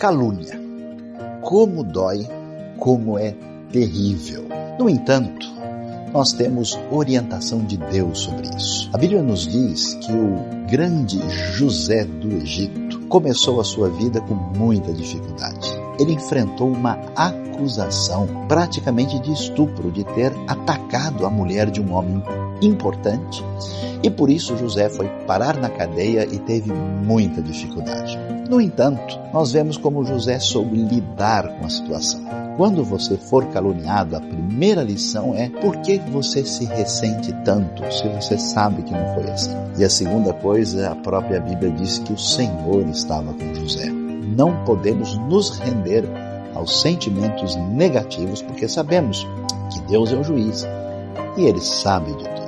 calúnia. Como dói, como é terrível. No entanto, nós temos orientação de Deus sobre isso. A Bíblia nos diz que o grande José do Egito começou a sua vida com muita dificuldade. Ele enfrentou uma acusação praticamente de estupro, de ter atacado a mulher de um homem importante. E por isso José foi parar na cadeia e teve muita dificuldade. No entanto, nós vemos como José soube lidar com a situação. Quando você for caluniado, a primeira lição é por que você se ressente tanto se você sabe que não foi assim. E a segunda coisa, a própria Bíblia diz que o Senhor estava com José. Não podemos nos render aos sentimentos negativos porque sabemos que Deus é o juiz e ele sabe de tudo.